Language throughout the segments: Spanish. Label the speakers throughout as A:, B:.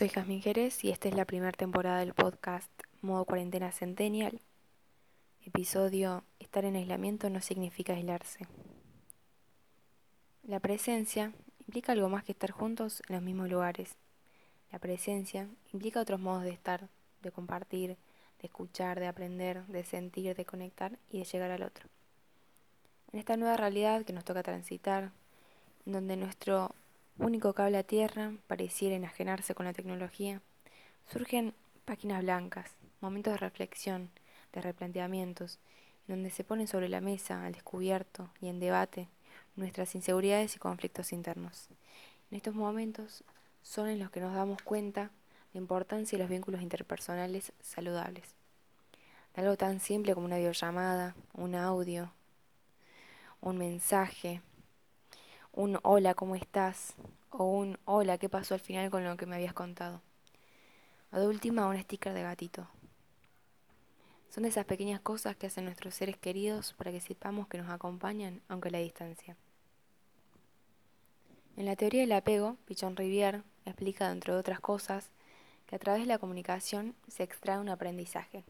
A: Soy Jasmine Jerez y esta es la primera temporada del podcast Modo Cuarentena Centennial. Episodio Estar en aislamiento no significa aislarse. La presencia implica algo más que estar juntos en los mismos lugares. La presencia implica otros modos de estar, de compartir, de escuchar, de aprender, de sentir, de conectar y de llegar al otro. En esta nueva realidad que nos toca transitar, donde nuestro único cable a tierra pareciera enajenarse con la tecnología, surgen páginas blancas, momentos de reflexión, de replanteamientos, en donde se ponen sobre la mesa, al descubierto y en debate nuestras inseguridades y conflictos internos. En estos momentos son en los que nos damos cuenta de la importancia de los vínculos interpersonales saludables. Algo tan simple como una videollamada, un audio, un mensaje, un hola, ¿cómo estás? O un hola, ¿qué pasó al final con lo que me habías contado? O de última, un sticker de gatito. Son de esas pequeñas cosas que hacen nuestros seres queridos para que sepamos que nos acompañan aunque a la distancia. En la teoría del apego, Pichon Rivière explica, entre otras cosas, que a través de la comunicación se extrae un aprendizaje,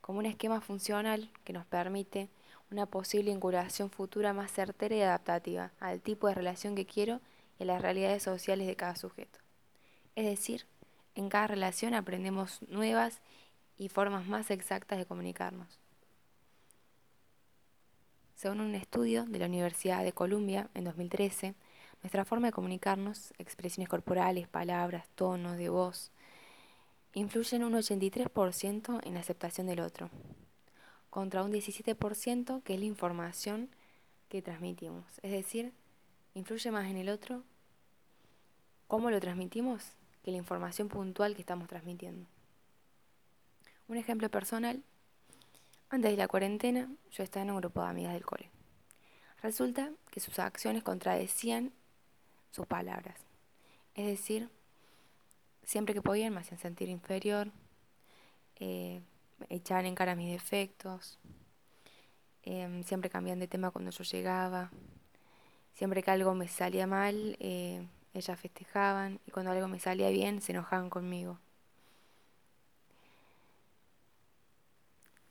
A: como un esquema funcional que nos permite una posible vinculación futura más certera y adaptativa al tipo de relación que quiero a las realidades sociales de cada sujeto. Es decir, en cada relación aprendemos nuevas y formas más exactas de comunicarnos. Según un estudio de la Universidad de Columbia en 2013, nuestra forma de comunicarnos, expresiones corporales, palabras, tonos de voz, influyen un 83% en la aceptación del otro, contra un 17% que es la información que transmitimos. Es decir, influye más en el otro cómo lo transmitimos que la información puntual que estamos transmitiendo. Un ejemplo personal, antes de la cuarentena yo estaba en un grupo de amigas del cole. Resulta que sus acciones contradecían sus palabras. Es decir, siempre que podían me hacían sentir inferior, eh, echaban en cara mis defectos, eh, siempre cambiaban de tema cuando yo llegaba, Siempre que algo me salía mal, eh, ellas festejaban y cuando algo me salía bien, se enojaban conmigo.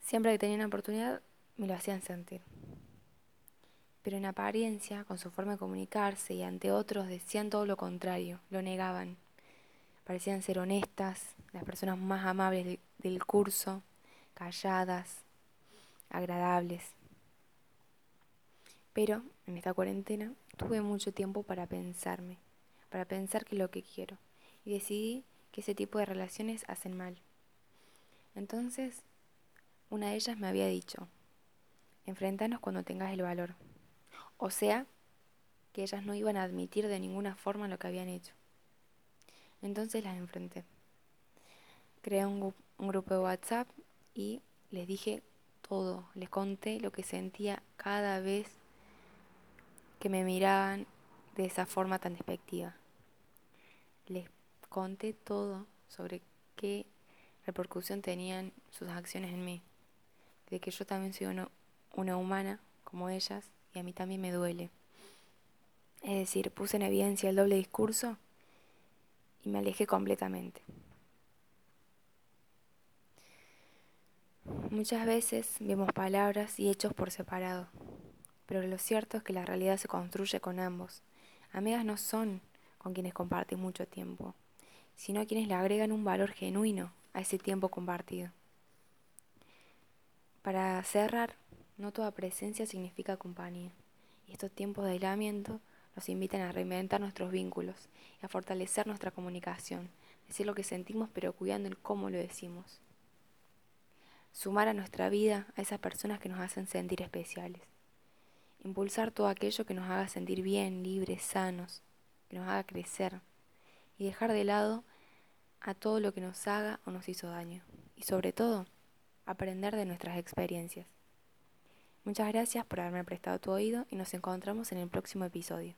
A: Siempre que tenían oportunidad, me lo hacían sentir. Pero en apariencia, con su forma de comunicarse y ante otros, decían todo lo contrario, lo negaban. Parecían ser honestas, las personas más amables del curso, calladas, agradables. Pero en esta cuarentena tuve mucho tiempo para pensarme, para pensar qué es lo que quiero. Y decidí que ese tipo de relaciones hacen mal. Entonces, una de ellas me había dicho, enfrentanos cuando tengas el valor. O sea, que ellas no iban a admitir de ninguna forma lo que habían hecho. Entonces las enfrenté. Creé un, un grupo de WhatsApp y les dije todo, les conté lo que sentía cada vez que me miraban de esa forma tan despectiva. Les conté todo sobre qué repercusión tenían sus acciones en mí, de que yo también soy una, una humana como ellas y a mí también me duele. Es decir, puse en evidencia el doble discurso y me alejé completamente. Muchas veces vemos palabras y hechos por separado pero lo cierto es que la realidad se construye con ambos. Amigas no son con quienes comparten mucho tiempo, sino quienes le agregan un valor genuino a ese tiempo compartido. Para cerrar, no toda presencia significa compañía, y estos tiempos de aislamiento nos invitan a reinventar nuestros vínculos y a fortalecer nuestra comunicación, decir lo que sentimos pero cuidando el cómo lo decimos. Sumar a nuestra vida a esas personas que nos hacen sentir especiales impulsar todo aquello que nos haga sentir bien, libres, sanos, que nos haga crecer y dejar de lado a todo lo que nos haga o nos hizo daño. Y sobre todo, aprender de nuestras experiencias. Muchas gracias por haberme prestado tu oído y nos encontramos en el próximo episodio.